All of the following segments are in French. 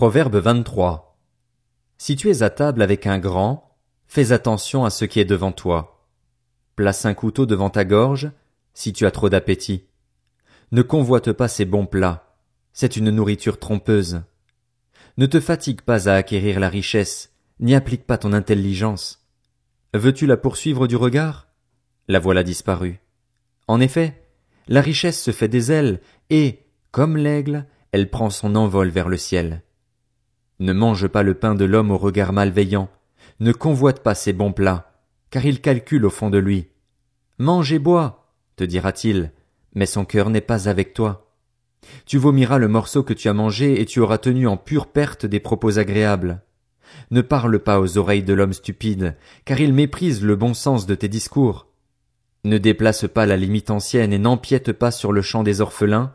Proverbe 23. Si tu es à table avec un grand, fais attention à ce qui est devant toi. Place un couteau devant ta gorge, si tu as trop d'appétit. Ne convoite pas ces bons plats, c'est une nourriture trompeuse. Ne te fatigue pas à acquérir la richesse, n'y applique pas ton intelligence. Veux-tu la poursuivre du regard? La voilà disparue. En effet, la richesse se fait des ailes, et, comme l'aigle, elle prend son envol vers le ciel. Ne mange pas le pain de l'homme au regard malveillant, ne convoite pas ses bons plats, car il calcule au fond de lui. Mange et bois, te dira-t-il, mais son cœur n'est pas avec toi. Tu vomiras le morceau que tu as mangé et tu auras tenu en pure perte des propos agréables. Ne parle pas aux oreilles de l'homme stupide, car il méprise le bon sens de tes discours. Ne déplace pas la limite ancienne et n'empiète pas sur le champ des orphelins,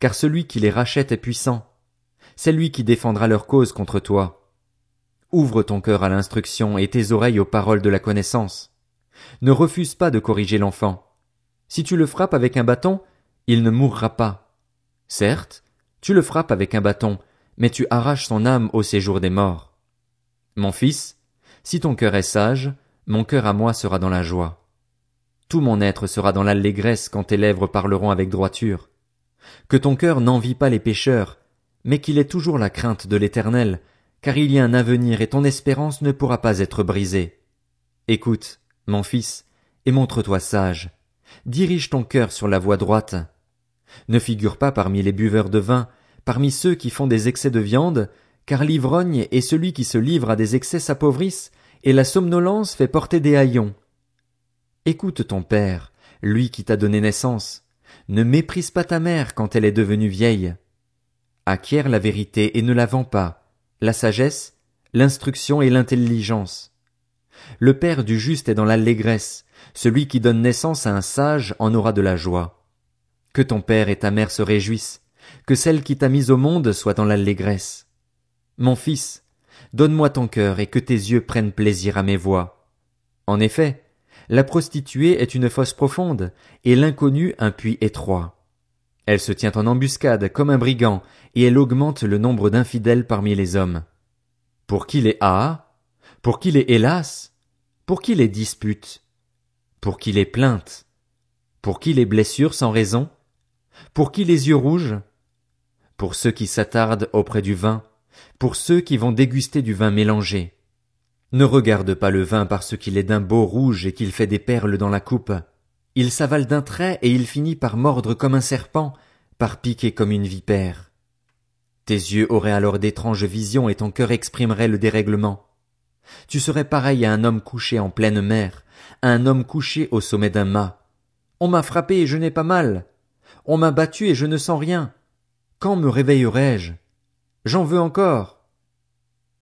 car celui qui les rachète est puissant c'est lui qui défendra leur cause contre toi. Ouvre ton cœur à l'instruction et tes oreilles aux paroles de la connaissance. Ne refuse pas de corriger l'enfant. Si tu le frappes avec un bâton, il ne mourra pas. Certes, tu le frappes avec un bâton, mais tu arraches son âme au séjour des morts. Mon fils, si ton cœur est sage, mon cœur à moi sera dans la joie. Tout mon être sera dans l'allégresse quand tes lèvres parleront avec droiture. Que ton cœur n'envie pas les pécheurs, mais qu'il ait toujours la crainte de l'Éternel, car il y a un avenir et ton espérance ne pourra pas être brisée. Écoute, mon fils, et montre-toi sage. Dirige ton cœur sur la voie droite. Ne figure pas parmi les buveurs de vin, parmi ceux qui font des excès de viande, car l'ivrogne et celui qui se livre à des excès s'appauvrissent, et la somnolence fait porter des haillons. Écoute ton père, lui qui t'a donné naissance. Ne méprise pas ta mère quand elle est devenue vieille acquiert la vérité et ne la vend pas, la sagesse, l'instruction et l'intelligence. Le père du juste est dans l'allégresse, celui qui donne naissance à un sage en aura de la joie. Que ton père et ta mère se réjouissent, que celle qui t'a mis au monde soit dans l'allégresse. Mon fils, donne-moi ton cœur et que tes yeux prennent plaisir à mes voix. En effet, la prostituée est une fosse profonde, et l'inconnu un puits étroit. Elle se tient en embuscade comme un brigand, et elle augmente le nombre d'infidèles parmi les hommes. Pour qui les ah? Pour qui les hélas? Pour qui les disputes? Pour qui les plaintes? Pour qui les blessures sans raison? Pour qui les yeux rouges? Pour ceux qui s'attardent auprès du vin, pour ceux qui vont déguster du vin mélangé. Ne regarde pas le vin parce qu'il est d'un beau rouge et qu'il fait des perles dans la coupe. Il s'avale d'un trait et il finit par mordre comme un serpent, par piquer comme une vipère. Tes yeux auraient alors d'étranges visions et ton cœur exprimerait le dérèglement. Tu serais pareil à un homme couché en pleine mer, à un homme couché au sommet d'un mât. On m'a frappé et je n'ai pas mal. On m'a battu et je ne sens rien. Quand me réveillerai-je? J'en veux encore.